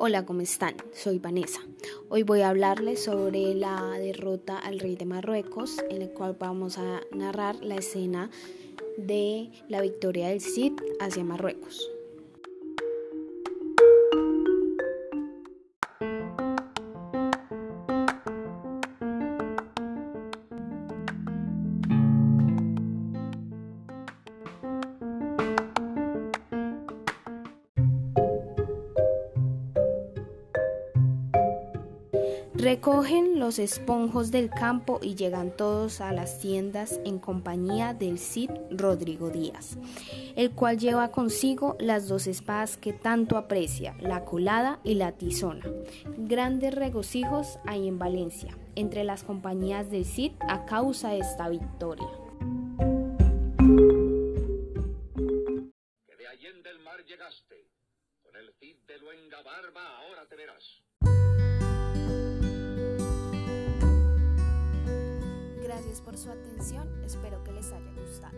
Hola, ¿cómo están? Soy Vanessa. Hoy voy a hablarles sobre la derrota al rey de Marruecos, en el cual vamos a narrar la escena de la victoria del Cid hacia Marruecos. Recogen los esponjos del campo y llegan todos a las tiendas en compañía del Cid Rodrigo Díaz, el cual lleva consigo las dos espadas que tanto aprecia, la colada y la tizona. Grandes regocijos hay en Valencia, entre las compañías del Cid a causa de esta victoria. Que de mar llegaste, con el Cid de luenga barba ahora te verás. Gracias por su atención, espero que les haya gustado.